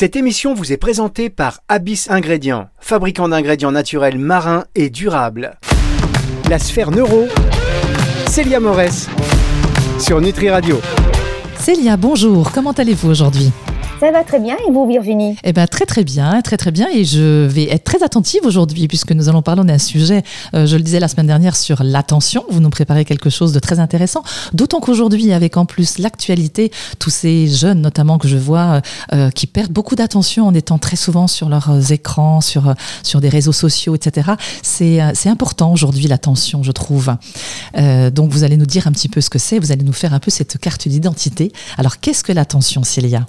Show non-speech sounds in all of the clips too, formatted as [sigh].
Cette émission vous est présentée par Abyss Ingrédients, fabricant d'ingrédients naturels marins et durables. La sphère neuro, Célia Morès, sur Nutri Radio. Célia, bonjour, comment allez-vous aujourd'hui? Ça va très bien et vous Virginie? Eh bien très très bien, très très bien et je vais être très attentive aujourd'hui puisque nous allons parler d'un sujet, euh, je le disais la semaine dernière, sur l'attention. Vous nous préparez quelque chose de très intéressant, d'autant qu'aujourd'hui avec en plus l'actualité, tous ces jeunes notamment que je vois euh, qui perdent beaucoup d'attention en étant très souvent sur leurs écrans, sur, sur des réseaux sociaux, etc. C'est important aujourd'hui l'attention, je trouve. Euh, donc vous allez nous dire un petit peu ce que c'est, vous allez nous faire un peu cette carte d'identité. Alors qu'est-ce que l'attention, Célia?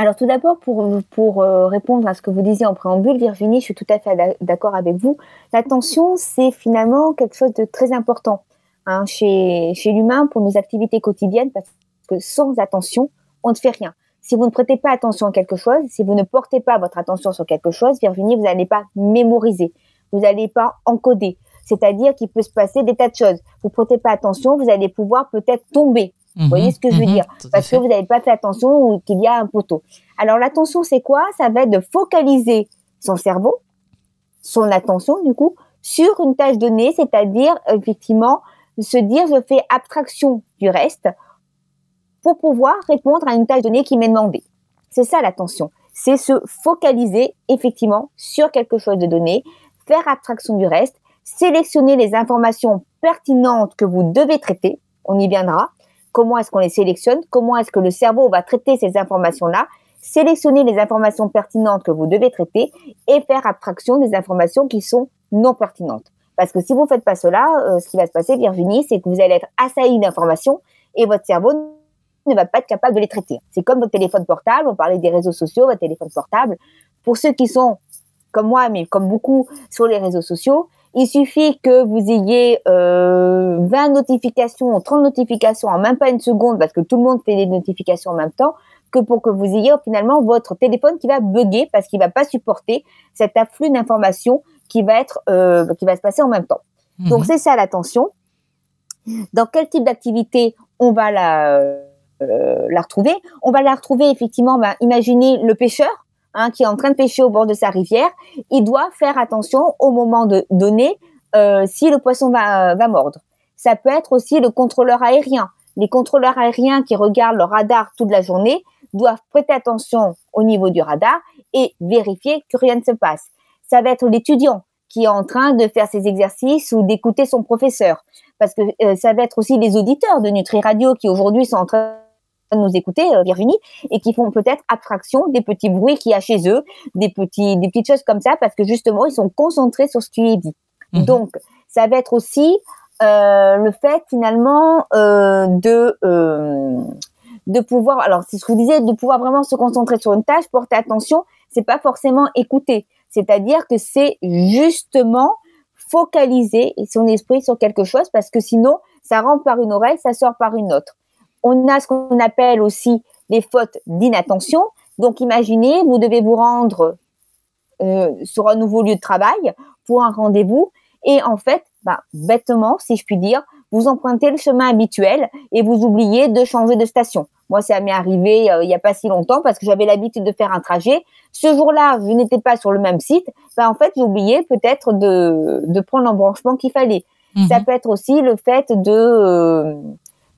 Alors tout d'abord, pour, pour euh, répondre à ce que vous disiez en préambule, Virginie, je suis tout à fait d'accord avec vous. L'attention, c'est finalement quelque chose de très important hein, chez, chez l'humain pour nos activités quotidiennes, parce que sans attention, on ne fait rien. Si vous ne prêtez pas attention à quelque chose, si vous ne portez pas votre attention sur quelque chose, Virginie, vous n'allez pas mémoriser, vous n'allez pas encoder. C'est-à-dire qu'il peut se passer des tas de choses. Vous ne prêtez pas attention, vous allez pouvoir peut-être tomber vous voyez mhm, ce que je veux mhm, dire Parce que vous n'avez pas fait attention ou qu'il y a un poteau. Alors l'attention, c'est quoi? Ça va être de focaliser son cerveau, son attention du coup, sur une tâche donnée, c'est-à-dire effectivement se dire je fais abstraction du reste pour pouvoir répondre à une tâche donnée qui m'est demandée. C'est ça l'attention. C'est se focaliser effectivement sur quelque chose de donné, faire abstraction du reste, sélectionner les informations pertinentes que vous devez traiter, on y viendra, comment est-ce qu'on les sélectionne, comment est-ce que le cerveau va traiter ces informations-là, sélectionner les informations pertinentes que vous devez traiter et faire abstraction des informations qui sont non pertinentes. Parce que si vous ne faites pas cela, euh, ce qui va se passer, Virginie, c'est que vous allez être assailli d'informations et votre cerveau ne va pas être capable de les traiter. C'est comme votre téléphone portable, on parlait des réseaux sociaux, votre téléphone portable. Pour ceux qui sont comme moi, mais comme beaucoup sur les réseaux sociaux, il suffit que vous ayez euh, 20 notifications, 30 notifications en même pas une seconde, parce que tout le monde fait des notifications en même temps, que pour que vous ayez finalement votre téléphone qui va bugger parce qu'il va pas supporter cet afflux d'informations qui va être euh, qui va se passer en même temps. Mhm. Donc c'est ça l'attention. Dans quel type d'activité on va la euh, la retrouver? On va la retrouver effectivement. Ben, imaginez le pêcheur Hein, qui est en train de pêcher au bord de sa rivière, il doit faire attention au moment de donner euh, si le poisson va, va mordre. Ça peut être aussi le contrôleur aérien. Les contrôleurs aériens qui regardent le radar toute la journée doivent prêter attention au niveau du radar et vérifier que rien ne se passe. Ça va être l'étudiant qui est en train de faire ses exercices ou d'écouter son professeur. Parce que euh, ça va être aussi les auditeurs de Nutri Radio qui aujourd'hui sont en train nous écouter, euh, Virginie, et qui font peut-être abstraction des petits bruits qu'il y a chez eux, des petits, des petites choses comme ça, parce que justement, ils sont concentrés sur ce qui est dit. Mhm. Donc, ça va être aussi euh, le fait finalement euh, de euh, de pouvoir, alors c'est ce que vous disiez, de pouvoir vraiment se concentrer sur une tâche, porter attention, c'est pas forcément écouter, c'est-à-dire que c'est justement focaliser son esprit sur quelque chose, parce que sinon, ça rentre par une oreille, ça sort par une autre. On a ce qu'on appelle aussi les fautes d'inattention. Donc imaginez, vous devez vous rendre euh, sur un nouveau lieu de travail pour un rendez-vous et en fait, bah, bêtement, si je puis dire, vous empruntez le chemin habituel et vous oubliez de changer de station. Moi, ça m'est arrivé euh, il n'y a pas si longtemps parce que j'avais l'habitude de faire un trajet. Ce jour-là, je n'étais pas sur le même site. Bah, en fait, j'ai oublié peut-être de, de prendre l'embranchement qu'il fallait. Mhm. Ça peut être aussi le fait de euh,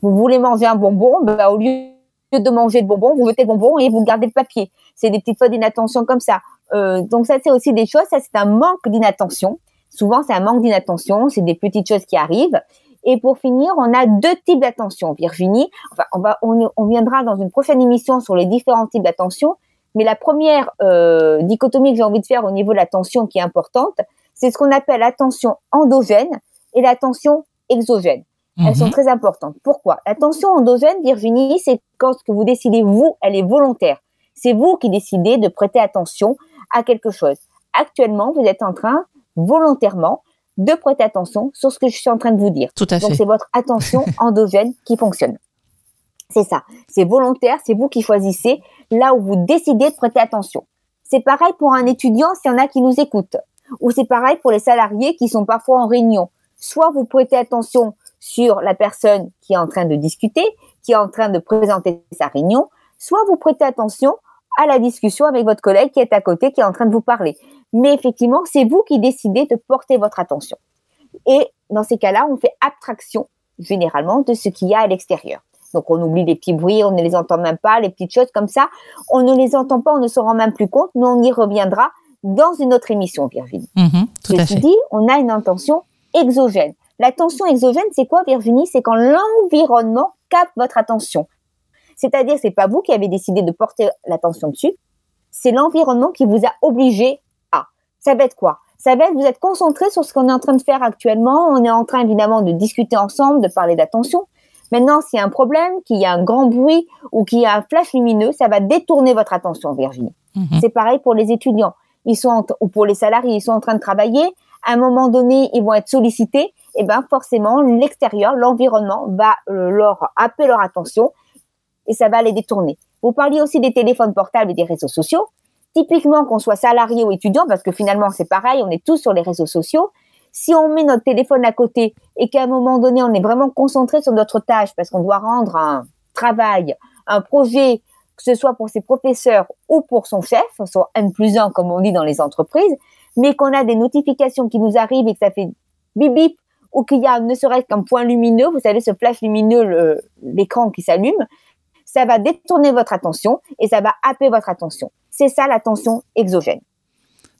vous voulez manger un bonbon, ben, au lieu de manger le bonbon, vous mettez le bonbon et vous gardez le papier. C'est des petites fois d'inattention comme ça. Euh, donc ça, c'est aussi des choses, ça c'est un manque d'inattention. Souvent, c'est un manque d'inattention, c'est des petites choses qui arrivent. Et pour finir, on a deux types d'attention, Virginie. Enfin, on va, on, viendra dans une prochaine émission sur les différents types d'attention. Mais la première euh, dichotomie que j'ai envie de faire au niveau de l'attention qui est importante, c'est ce qu'on appelle l'attention endogène et l'attention exogène. Elles sont mhm. très importantes. Pourquoi? L'attention endogène, Virginie, c'est quand ce que vous décidez, vous, elle est volontaire. C'est vous qui décidez de prêter attention à quelque chose. Actuellement, vous êtes en train, volontairement, de prêter attention sur ce que je suis en train de vous dire. Tout à Donc, c'est votre attention [laughs] endogène qui fonctionne. C'est ça. C'est volontaire, c'est vous qui choisissez là où vous décidez de prêter attention. C'est pareil pour un étudiant s'il y en a qui nous écoutent. Ou c'est pareil pour les salariés qui sont parfois en réunion. Soit vous prêtez attention sur la personne qui est en train de discuter, qui est en train de présenter sa réunion, soit vous prêtez attention à la discussion avec votre collègue qui est à côté, qui est en train de vous parler. Mais effectivement, c'est vous qui décidez de porter votre attention. Et dans ces cas-là, on fait abstraction généralement de ce qu'il y a à l'extérieur. Donc on oublie les petits bruits, on ne les entend même pas, les petites choses comme ça. On ne les entend pas, on ne se rend même plus compte, mais on y reviendra dans une autre émission, Virginie. Mhm, tout à fait. dit, on a une intention exogène. L'attention exogène, c'est quoi, Virginie? C'est quand l'environnement capte votre attention. C'est-à-dire, c'est pas vous qui avez décidé de porter l'attention dessus, c'est l'environnement qui vous a obligé à. Ça va être quoi? Ça va être, vous êtes concentré sur ce qu'on est en train de faire actuellement. On est en train, évidemment, de discuter ensemble, de parler d'attention. Maintenant, s'il y a un problème, qu'il y a un grand bruit ou qu'il y a un flash lumineux, ça va détourner votre attention, Virginie. Mhm. C'est pareil pour les étudiants. Ils sont ou pour les salariés, ils sont en train de travailler. À un moment donné, ils vont être sollicités. Et ben forcément, l'extérieur, l'environnement va euh, leur appeler leur attention et ça va les détourner. Vous parliez aussi des téléphones portables et des réseaux sociaux. Typiquement, qu'on soit salarié ou étudiant, parce que finalement c'est pareil, on est tous sur les réseaux sociaux. Si on met notre téléphone à côté et qu'à un moment donné, on est vraiment concentré sur notre tâche parce qu'on doit rendre un travail, un projet, que ce soit pour ses professeurs ou pour son chef, son N plus 1 comme on dit dans les entreprises, mais qu'on a des notifications qui nous arrivent et que ça fait bip bip ou qu'il y a ne serait-ce qu'un point lumineux, vous savez ce flash lumineux, l'écran qui s'allume, ça va détourner votre attention et ça va happer votre attention. C'est ça l'attention exogène.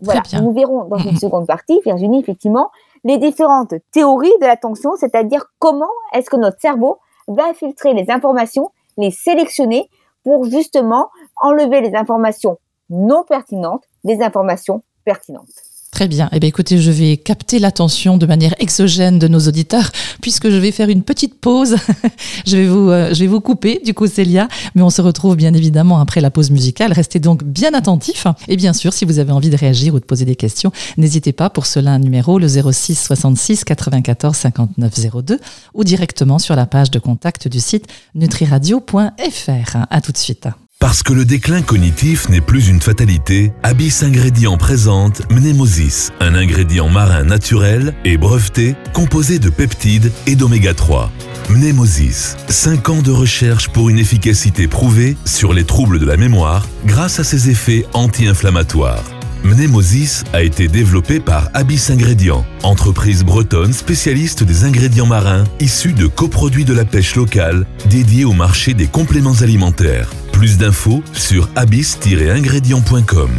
Voilà, nous verrons dans une [laughs] seconde partie, Virginie, effectivement, les différentes théories de l'attention, c'est-à-dire comment est-ce que notre cerveau va filtrer les informations, les sélectionner pour justement enlever les informations non pertinentes des informations pertinentes. Très bien. Eh bien, écoutez, je vais capter l'attention de manière exogène de nos auditeurs, puisque je vais faire une petite pause. [laughs] je vais vous, euh, je vais vous couper, du coup, Célia, mais on se retrouve bien évidemment après la pause musicale. Restez donc bien attentifs. Et bien sûr, si vous avez envie de réagir ou de poser des questions, n'hésitez pas pour cela un numéro, le 06 66 94 59 02, ou directement sur la page de contact du site nutriradio.fr. À tout de suite. Parce que le déclin cognitif n'est plus une fatalité, Abyss Ingrédients présente Mnemosis, un ingrédient marin naturel et breveté composé de peptides et d'oméga 3. Mnemosis, 5 ans de recherche pour une efficacité prouvée sur les troubles de la mémoire grâce à ses effets anti-inflammatoires. Mnemosis a été développé par Abyss Ingrédients, entreprise bretonne spécialiste des ingrédients marins issus de coproduits de la pêche locale dédiés au marché des compléments alimentaires. Plus d'infos sur abyss-ingrédients.com.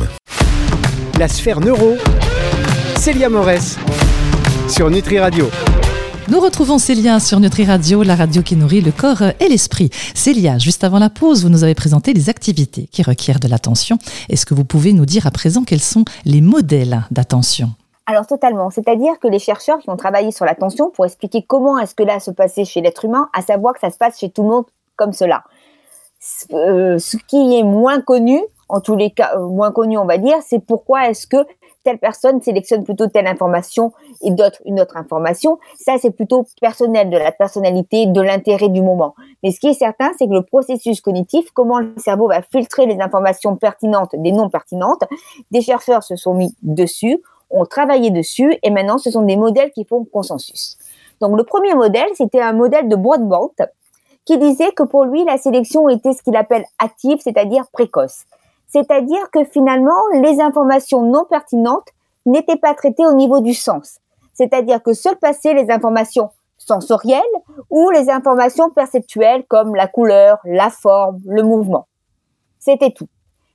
La sphère neuro, Célia Morès, sur Nutri Radio. Nous retrouvons Célia sur Nutri Radio, la radio qui nourrit le corps et l'esprit. Célia, juste avant la pause, vous nous avez présenté les activités qui requièrent de l'attention. Est-ce que vous pouvez nous dire à présent quels sont les modèles d'attention? Alors totalement, c'est-à-dire que les chercheurs qui ont travaillé sur l'attention pour expliquer comment est-ce que là se passait chez l'être humain, à savoir que ça se passe chez tout le monde comme cela. Euh, ce qui est moins connu, en tous les cas euh, moins connu on va dire, c'est pourquoi est-ce que telle personne sélectionne plutôt telle information et d'autres une autre information. Ça, c'est plutôt personnel, de la personnalité, de l'intérêt du moment. Mais ce qui est certain, c'est que le processus cognitif, comment le cerveau va filtrer les informations pertinentes des non pertinentes, des chercheurs se sont mis dessus, ont travaillé dessus, et maintenant, ce sont des modèles qui font consensus. Donc, le premier modèle, c'était un modèle de Broadbent qui disait que pour lui, la sélection était ce qu'il appelle active, c'est-à-dire précoce. C'est-à-dire que finalement, les informations non pertinentes n'étaient pas traitées au niveau du sens. C'est-à-dire que seules passaient les informations sensorielles ou les informations perceptuelles comme la couleur, la forme, le mouvement. C'était tout.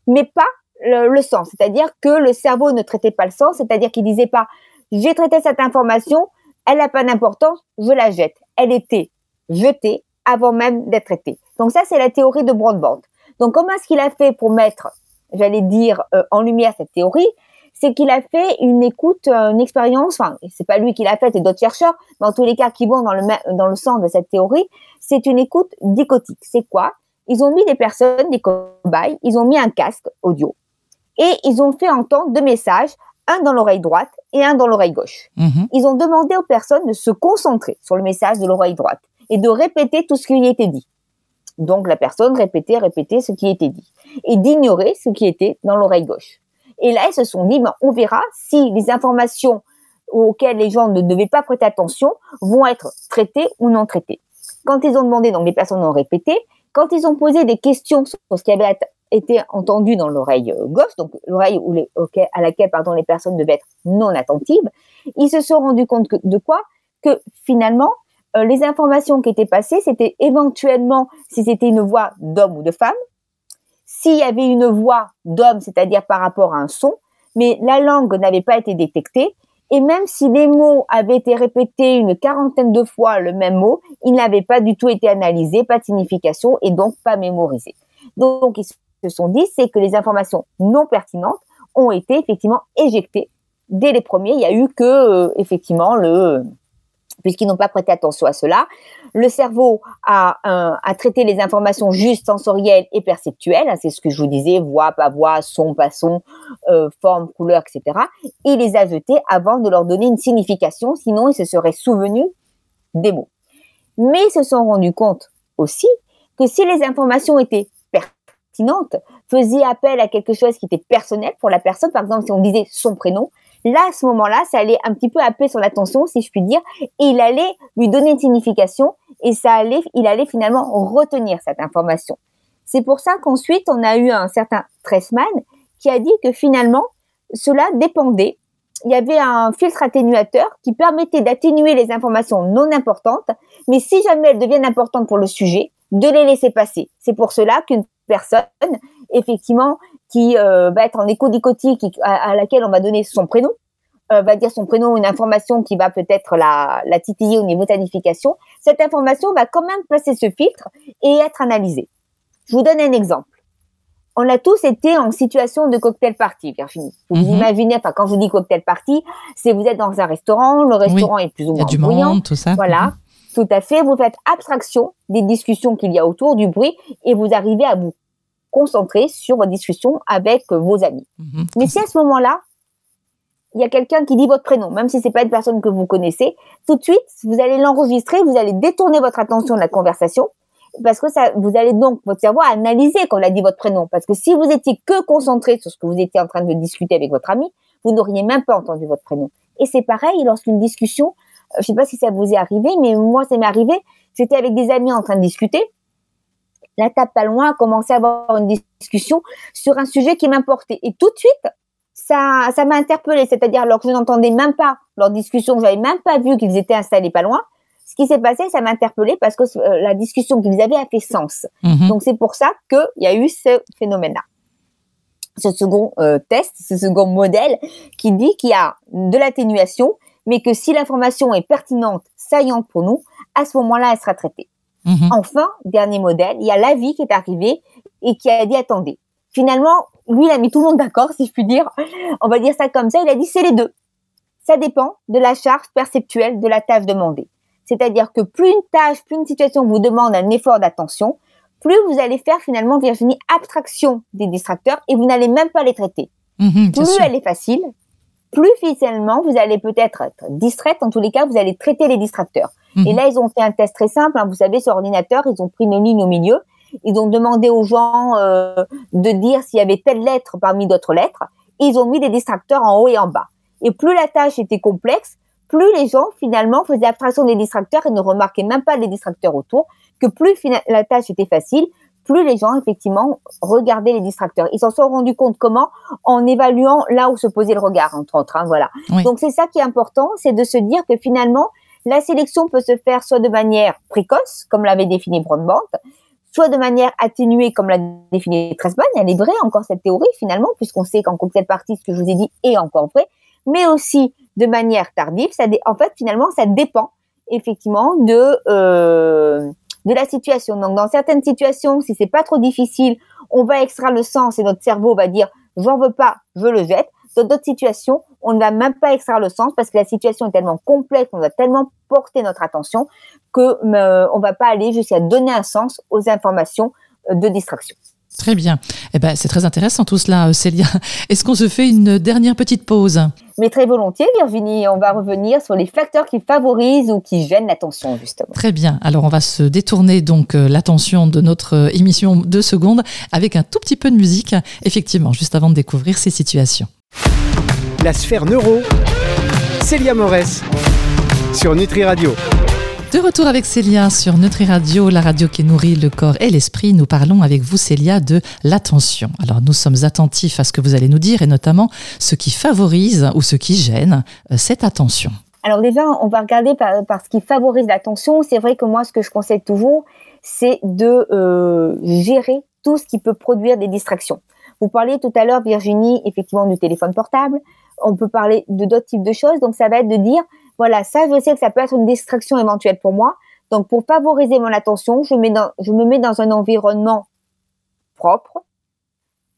Mais pas le, sens. C'est-à-dire que le cerveau ne traitait pas le sens, c'est-à-dire qu'il disait pas j'ai traité cette information, elle n'a pas d'importance, je la jette. Elle était jetée avant même d'être traité. Donc ça, c'est la théorie de Broadbent. Donc comment est-ce qu'il a fait pour mettre, j'allais dire, euh, en lumière cette théorie C'est qu'il a fait une écoute, euh, une expérience, enfin, c'est pas lui qui l'a fait, et d'autres chercheurs, mais en tous les cas qui vont dans le, dans le sens de cette théorie, c'est une écoute dichotique. C'est quoi? Ils ont mis des personnes, des cobayes, ils ont mis un casque audio et ils ont fait entendre deux messages, un dans l'oreille droite et un dans l'oreille gauche. Mm-hmm. Ils ont demandé aux personnes de se concentrer sur le message de l'oreille droite et de répéter tout ce qui était dit. Donc la personne répétait, répétait ce qui était dit et d'ignorer ce qui était dans l'oreille gauche. Et là, ils se sont dit, ben, on verra si les informations auxquelles les gens ne devaient pas prêter attention vont être traitées ou non traitées. Quand ils ont demandé, donc les personnes ont répété, quand ils ont posé des questions sur ce qui avait été entendu dans l'oreille gauche, donc l'oreille à laquelle pardon, les personnes devaient être non attentives, ils se sont rendus compte de quoi? Que finalement, les informations qui étaient passées, c'était éventuellement si c'était une voix d'homme ou de femme, s'il y avait une voix d'homme, c'est-à-dire par rapport à un son, mais la langue n'avait pas été détectée, et même si les mots avaient été répétés une quarantaine de fois le même mot, ils n'avaient pas du tout été analysés, pas de signification et donc pas mémorisés. Donc ils se sont dit, c'est que les informations non pertinentes ont été effectivement éjectées dès les premiers. Il y a eu que euh, effectivement le puisqu'ils n'ont pas prêté attention à cela. Le cerveau a, traité les informations juste sensorielles et perceptuelles, hein, c'est ce que je vous disais, voix, pas voix, son, pas son, euh, forme, couleur, etc. Il les a jetés avant de leur donner une signification, sinon ils se seraient souvenus des mots. Mais ils se sont rendus compte aussi que si les informations étaient pertinentes, faisaient appel à quelque chose qui était personnel pour la personne, par exemple si on disait son prénom, Là, à ce moment-là, ça allait un petit peu appeler son attention, si je puis dire, et il allait lui donner une signification, et ça allait, il allait finalement retenir cette information. C'est pour ça qu'ensuite, on a eu un certain Tressman qui a dit que finalement, cela dépendait. Il y avait un filtre atténuateur qui permettait d'atténuer les informations non importantes, mais si jamais elles deviennent importantes pour le sujet, de les laisser passer. C'est pour cela qu'une personne, effectivement, qui euh, va être en écho-dicotique, à, laquelle on va donner son prénom, euh, va dire son prénom, une information qui va peut-être la, la titiller au niveau tanification, cette information va quand même passer ce filtre et être analysée. Je vous donne un exemple. On a tous été en situation de cocktail party, Virginie. Vous mhm. imaginez, enfin, quand je dis cocktail party, c'est vous êtes dans un restaurant, le restaurant est plus ou moins Il y a du monde, tout ça. Voilà. Mhm. Tout à fait. Vous faites abstraction des discussions qu'il y a autour, du bruit, et vous arrivez à vous concentrer sur vos discussions avec vos amis. Mhm. Mais si à ce moment-là, il y a quelqu'un qui dit votre prénom, même si c'est pas une personne que vous connaissez, tout de suite, vous allez l'enregistrer, vous allez détourner votre attention de la conversation, parce que ça, vous allez donc, votre cerveau analyser quand on a dit votre prénom. Parce que si vous étiez que concentré sur ce que vous étiez en train de discuter avec votre ami, vous n'auriez même pas entendu votre prénom. Et c'est pareil lorsqu'une discussion, euh, je sais pas si ça vous est arrivé, mais moi, ça m'est arrivé, j'étais avec des amis en train de discuter, la table pas loin a commencé à avoir une discussion sur un sujet qui m'importait. Et tout de suite, ça, ça m'a interpellée. C'est-à-dire, alors que je n'entendais même pas leur discussion, j'avais même pas vu qu'ils étaient installés pas loin. Ce qui s'est passé, ça m'a interpellée parce que euh, la discussion qu'ils avaient a fait sens. Mhm. Donc, c'est pour ça qu'il y a eu ce phénomène-là. Ce second euh, test, ce second modèle qui dit qu'il y a de l'atténuation, mais que si l'information est pertinente, saillante pour nous, à ce moment-là, elle sera traitée. Mhm. Enfin, dernier modèle, il y a l'avis qui est arrivé et qui a dit attendez. Finalement, lui, il a mis tout le monde d'accord, si je puis dire. On va dire ça comme ça. Il a dit c'est les deux. Ça dépend de la charge perceptuelle de la tâche demandée. C'est-à-dire que plus une tâche, plus une situation vous demande un effort d'attention, plus vous allez faire finalement, Virginie, abstraction des distracteurs et vous n'allez même pas les traiter. Mhm, plus elle est facile, plus finalement vous allez peut-être être distraite. En tous les cas, vous allez traiter les distracteurs. Et mhm. là, ils ont fait un test très simple. Hein. vous savez, sur ordinateur, ils ont pris une ligne au milieu. Ils ont demandé aux gens euh, de dire s'il y avait telle lettre parmi d'autres lettres. ils ont mis des distracteurs en haut et en bas. Et plus la tâche était complexe, plus les gens finalement faisaient abstraction des distracteurs et ne remarquaient même pas les distracteurs autour. Que plus la tâche était facile, plus les gens effectivement regardaient les distracteurs. Ils s'en sont rendus compte comment En évaluant là où se posait le regard, entre autres. Hein, voilà. Donc c'est ça qui est important, c'est de se dire que finalement la sélection peut se faire soit de manière précoce, comme l'avait défini Broadbent, soit de manière atténuée, comme l'a défini Tressman. Elle est vraie encore cette théorie finalement, puisqu'on sait qu'en cette partie, ce que je vous ai dit est encore vrai, mais aussi de manière tardive. Ça en fait, finalement, ça dépend effectivement de euh, de la situation. Donc, dans certaines situations, si c'est pas trop difficile, on va extraire le sens et notre cerveau va dire j'en veux pas, je le jette. Dans d'autres situations, on ne va même pas extraire le sens parce que la situation est tellement complexe, on va tellement porter notre attention que euh, on va pas aller jusqu'à donner un sens aux informations euh, de distraction. Très bien. Eh ben, c'est très intéressant tout cela, euh, Célia. [laughs] Est-ce qu'on se fait une dernière petite pause? Mais très volontiers, Virginie. On va revenir sur les facteurs qui favorisent ou qui gênent l'attention, justement. Très bien. Alors, on va se détourner donc l'attention de notre émission deux secondes avec un tout petit peu de musique, effectivement, juste avant de découvrir ces situations la sphère neuro, Célia Morès, sur Nutri Radio. De retour avec Célia sur Nutri Radio, la radio qui nourrit le corps et l'esprit. Nous parlons avec vous, Célia, de l'attention. Alors, nous sommes attentifs à ce que vous allez nous dire et notamment ce qui favorise ou ce qui gêne euh, cette attention. Alors déjà, on va regarder par, ce qui favorise l'attention. C'est vrai que moi, ce que je conseille toujours, c'est de euh, gérer tout ce qui peut produire des distractions. Vous parliez tout à l'heure, Virginie, effectivement, du téléphone portable. On peut parler de d'autres types de choses. Donc, ça va être de dire, voilà, ça, je sais que ça peut être une distraction éventuelle pour moi. Donc, pour favoriser mon attention, je, mets dans, je me mets dans un environnement propre,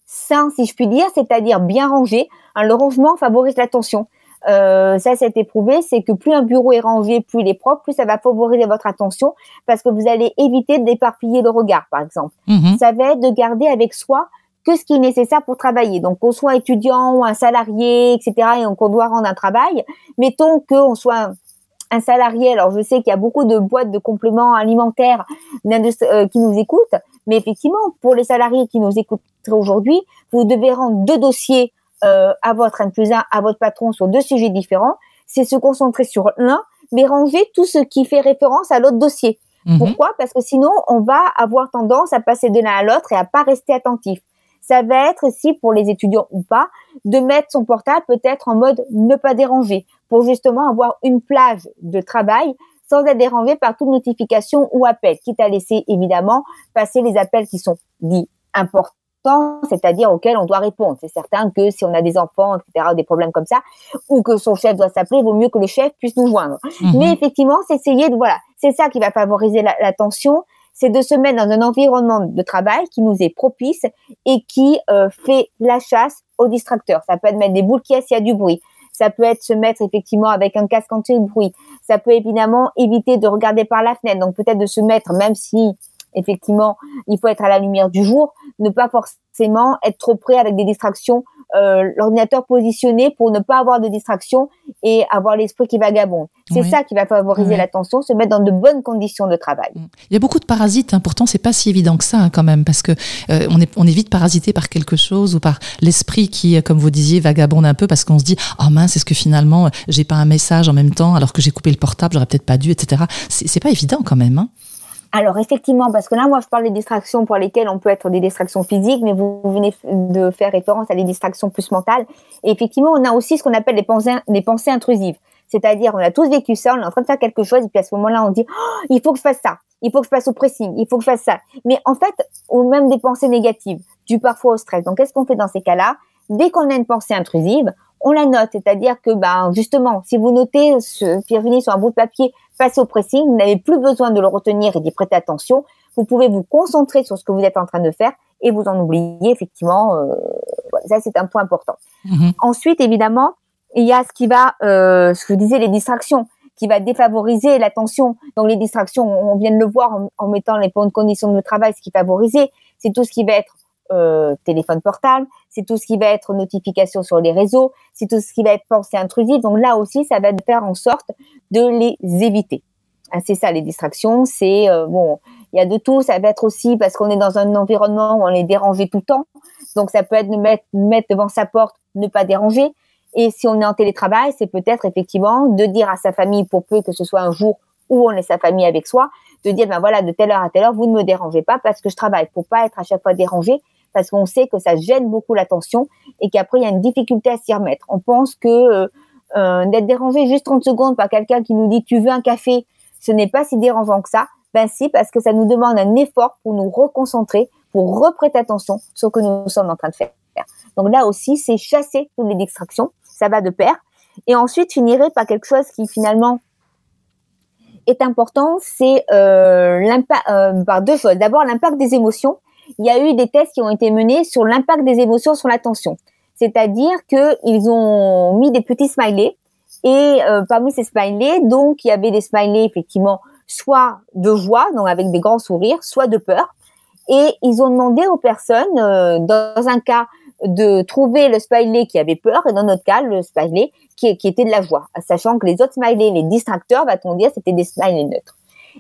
sain, si je puis dire, c'est-à-dire bien rangé. le rangement favorise l'attention. Euh, ça, c'est éprouvé, c'est que plus un bureau est rangé, plus il est propre, plus ça va favoriser votre attention, parce que vous allez éviter d'éparpiller le regard, par exemple. Mhm. Ça va être de garder avec soi que ce qui est nécessaire pour travailler? Donc, qu'on soit étudiant ou un salarié, etc., et qu'on doit rendre un travail, mettons qu'on soit un salarié, alors je sais qu'il y a beaucoup de boîtes de compléments alimentaires euh, qui nous écoutent, mais effectivement, pour les salariés qui nous écoutent aujourd'hui, vous devez rendre deux dossiers euh, à votre N plus 1, à votre patron sur deux sujets différents. C'est se concentrer sur l'un, mais ranger tout ce qui fait référence à l'autre dossier. Mhm. Pourquoi? Parce que sinon, on va avoir tendance à passer de l'un à l'autre et à pas rester attentif ça va être ici pour les étudiants ou pas de mettre son portable peut-être en mode ne pas déranger pour justement avoir une plage de travail sans être dérangé par toute notification ou appel, quitte à laisser évidemment passer les appels qui sont dits importants, c'est-à-dire auxquels on doit répondre. C'est certain que si on a des enfants, etc., des problèmes comme ça, ou que son chef doit s'appeler, il vaut mieux que le chef puisse nous joindre. Mhm. Mais effectivement, c'est essayer de, voilà, c'est ça qui va favoriser l'attention, c'est de se mettre dans un environnement de travail qui nous est propice et qui euh, fait la chasse aux distracteurs. Ça peut être mettre des boules qui s'il y a du bruit. Ça peut être se mettre effectivement avec un casque anti-bruit. Ça peut évidemment éviter de regarder par la fenêtre. Donc peut-être de se mettre, même si effectivement il faut être à la lumière du jour, ne pas forcément être trop près avec des distractions euh, l'ordinateur positionné pour ne pas avoir de distraction et avoir l'esprit qui vagabonde. C'est ça qui va favoriser l'attention, se mettre dans de bonnes conditions de travail. Mm. Il y a beaucoup de parasites, hein. pourtant c'est pas si évident que ça hein, quand même, parce que euh, on, est, on est vite parasité par quelque chose ou par l'esprit qui, euh, comme vous disiez, vagabonde un peu parce qu'on se dit oh mince, est-ce que finalement j'ai pas un message en même temps alors que j'ai coupé le portable, j'aurais peut-être pas dû, etc. C'est pas évident quand même. Hein. Alors effectivement, parce que là, moi, je parle des distractions pour lesquelles on peut être des distractions physiques, mais vous venez de faire référence à des distractions plus mentales. Et effectivement, on a aussi ce qu'on appelle les pensées, les pensées intrusives. C'est-à-dire, on a tous vécu ça, on est en train de faire quelque chose, et puis à ce moment-là, on dit, oh, il faut que je fasse ça, il faut que je passe au pressing, il faut que je fasse ça. Mais en fait, ou même des pensées négatives, du parfois au stress. Donc, qu'est-ce qu'on fait dans ces cas-là? Dès qu'on a une pensée intrusive, on la note, c'est-à-dire que, ben, justement, si vous notez ce Pierre sur un bout de papier, passez au pressing, vous n'avez plus besoin de le retenir et d'y prêter attention. Vous pouvez vous concentrer sur ce que vous êtes en train de faire et vous en oubliez effectivement. Euh, ça, c'est un point important. Mhm. Ensuite, évidemment, il y a ce qui va, euh, ce que vous disiez, les distractions, qui va défavoriser l'attention. Donc, les distractions, on vient de le voir en, en mettant les bonnes conditions de travail, ce qui favorise, c'est tout ce qui va être euh, téléphone portable, c'est tout ce qui va être notification sur les réseaux, c'est tout ce qui va être pensée intrusive. Donc là aussi, ça va faire en sorte de les éviter. Ah, c'est ça les distractions. C'est euh, bon, il y a de tout. Ça va être aussi parce qu'on est dans un environnement où on est dérangé tout le temps. Donc ça peut être de mettre, devant sa porte, ne pas déranger. Et si on est en télétravail, c'est peut-être effectivement de dire à sa famille, pour peu que ce soit un jour où on est sa famille avec soi, de dire ben voilà de telle heure à telle heure, vous ne me dérangez pas parce que je travaille, pour pas être à chaque fois dérangé parce qu'on sait que ça gêne beaucoup l'attention et qu'après il y a une difficulté à s'y remettre. On pense que euh, euh d'être dérangé juste 30 secondes par quelqu'un qui nous dit tu veux un café, ce n'est pas si dérangeant que ça. Ben si, parce que ça nous demande un effort pour nous reconcentrer, pour reprêter attention sur ce que nous sommes en train de faire. Donc là aussi, c'est chasser toutes les distractions, ça va de pair. Et ensuite, finirait par quelque chose qui finalement est important, c'est euh, l'impact par deux choses. D'abord, l'impact des émotions il y a eu des tests qui ont été menés sur l'impact des émotions sur l'attention. C'est-à-dire qu'ils ont mis des petits smileys et euh, parmi ces smileys, donc il y avait des smileys effectivement soit de joie, donc avec des grands sourires, soit de peur. Et ils ont demandé aux personnes, euh, dans un cas, de trouver le smiley qui avait peur et dans notre cas, le smiley qui, était de la joie, sachant que les autres smileys, les distracteurs, va-t-on dire, c'était des smileys neutres.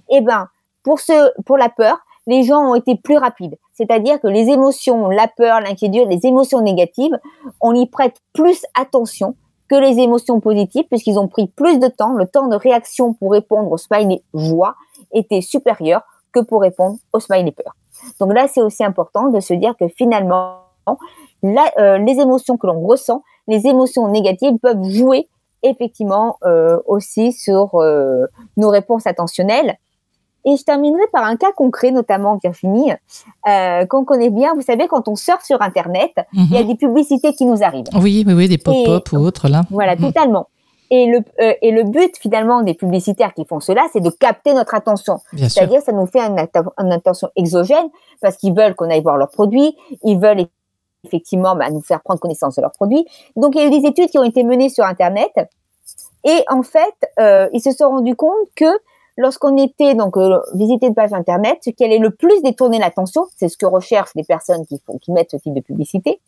Eh ben, pour ce, pour la peur, les gens ont été plus rapides. C'est-à-dire que les émotions, la peur, l'inquiétude, les émotions négatives, on y prête plus attention que les émotions positives, puisqu'ils ont pris plus de temps, le temps de réaction pour répondre au smiley joie était supérieur que pour répondre au smiley peur. Donc là, c'est aussi important de se dire que finalement, euh, les émotions que l'on ressent, les émotions négatives peuvent jouer effectivement euh, aussi sur euh, nos réponses attentionnelles. Et je terminerai par un cas concret, notamment Virginie, euh, qu'on connaît bien. Vous savez, quand on surfe sur Internet, il y a mhm. des publicités qui nous arrivent. Oui, oui, oui, des pop-up ou autres là. Voilà, mhm. totalement. Et le, euh, et le but finalement des publicitaires qui font cela, c'est de capter notre attention. C'est-à-dire, ça nous fait une, une attention exogène parce qu'ils veulent qu'on aille voir leurs produits, ils veulent effectivement bah, nous faire prendre connaissance de leurs produits. Donc, il y a eu des études qui ont été menées sur Internet et en fait, euh, ils se sont rendus compte que lorsqu'on était donc euh, visiter une page internet, ce qui allait le plus détourner l'attention, c'est ce que recherchent les personnes qui font, qui mettent ce type de publicité.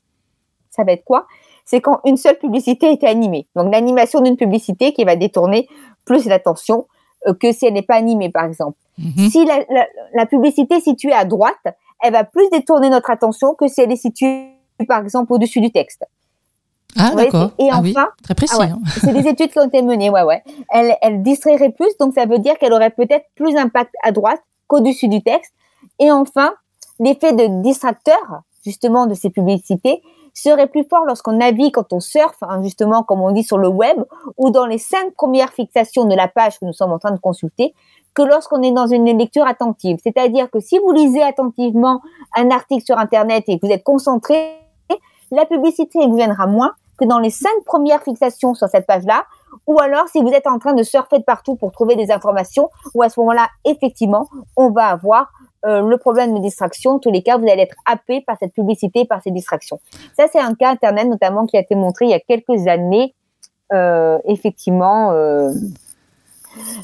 Ça va être quoi? C'est quand une seule publicité était animée. Donc l'animation d'une publicité qui va détourner plus l'attention euh, que si elle n'est pas animée, par exemple. Mhm. Si la, la, la, publicité est située à droite, elle va plus détourner notre attention que si elle est située, par exemple, au-dessus du texte. Ah, d'accord. Et ah enfin, très précis. Ah hein. c'est des études qui ont été menées, ouais, ouais. Elle, elle distrairait plus, donc ça veut dire qu'elle aurait peut-être plus d'impact à droite qu'au-dessus du texte. Et enfin, l'effet de distracteur, justement, de ces publicités, serait plus fort lorsqu'on navigue, quand on surfe, hein, justement, comme on dit sur le web, ou dans les cinq premières fixations de la page que nous sommes en train de consulter, que lorsqu'on est dans une lecture attentive. C'est-à-dire que si vous lisez attentivement un article sur Internet et que vous êtes concentré, la publicité vous viendra moins dans les cinq premières fixations sur cette page-là, ou alors si vous êtes en train de surfer de partout pour trouver des informations, ou à ce moment-là, effectivement, on va avoir euh, le problème de distraction. En tous les cas, vous allez être happé par cette publicité, par ces distractions. Ça, c'est un cas Internet notamment qui a été montré il y a quelques années, euh, effectivement. Euh,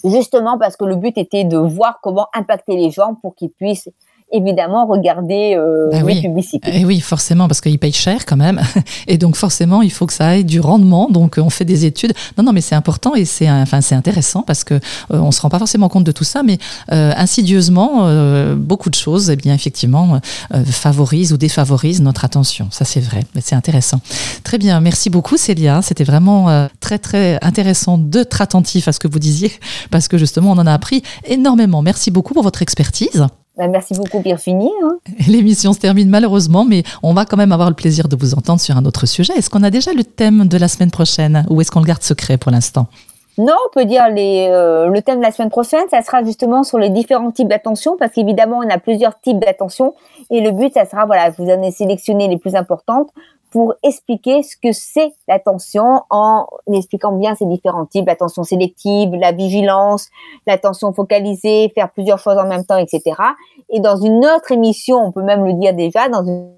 justement parce que le but était de voir comment impacter les gens pour qu'ils puissent évidemment regarder euh, ben les publicités. Et oui, forcément, parce qu'ils payent cher quand même. [laughs] Et donc forcément, il faut que ça ait du rendement. Donc on fait des études. Non, non, mais c'est important et c'est enfin c'est intéressant parce que euh, on se rend pas forcément compte de tout ça, mais euh, insidieusement, euh, beaucoup de choses, eh bien effectivement, euh, favorisent ou défavorisent notre attention. Ça c'est vrai, mais c'est intéressant. Très bien, merci beaucoup Célia. C'était vraiment euh, très très intéressant d'être attentif à ce que vous disiez parce que justement on en a appris énormément. Merci beaucoup pour votre expertise. Bah, merci beaucoup Virginie. Hein. [laughs] L'émission se termine malheureusement, mais on va quand même avoir le plaisir de vous entendre sur un autre sujet. Est-ce qu'on a déjà le thème de la semaine prochaine ou est-ce qu'on le garde secret pour l'instant? Non, on peut dire les, euh, le thème de la semaine prochaine, ça sera justement sur les différents types d'attention, parce qu'évidemment, on a plusieurs types d'attention, et le but, ça sera, voilà, vous en avez sélectionné les plus importantes pour expliquer ce que c'est l'attention en expliquant bien ces différents types, l'attention sélective, la vigilance, l'attention focalisée, faire plusieurs choses en même temps, etc. Et dans une autre émission, on peut même le dire déjà, dans une,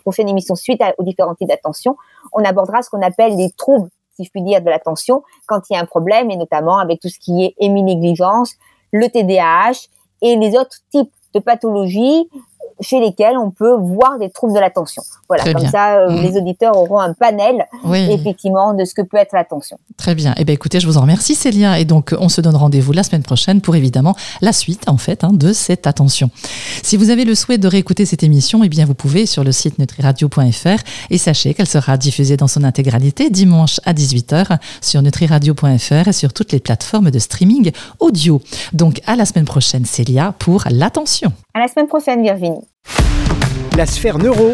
prochaine émission suite aux différents types d'attention, on abordera ce qu'on appelle les troubles, si je puis dire, de l'attention quand il y a un problème, et notamment avec tout ce qui est héminégligence, le TDAH et les autres types de pathologies chez lesquels on peut voir des troubles de l'attention. Voilà, comme ça, euh, mmh. les auditeurs auront un panel, effectivement, de ce que peut être l'attention. Très bien. Eh bien, écoutez, je vous en remercie, Célia. Et donc, on se donne rendez-vous la semaine prochaine pour, évidemment, la suite, en fait, hein, de cette attention. Si vous avez le souhait de réécouter cette émission, eh bien, vous pouvez sur le site nutriradio.fr et sachez qu'elle sera diffusée dans son intégralité dimanche à 18h sur nutriradio.fr et sur toutes les plateformes de streaming audio. Donc, à la semaine prochaine, Célia, pour l'attention. À la semaine prochaine, Virginie. La sphère neuro,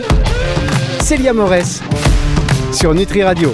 Célia Morès, sur Nutri Radio.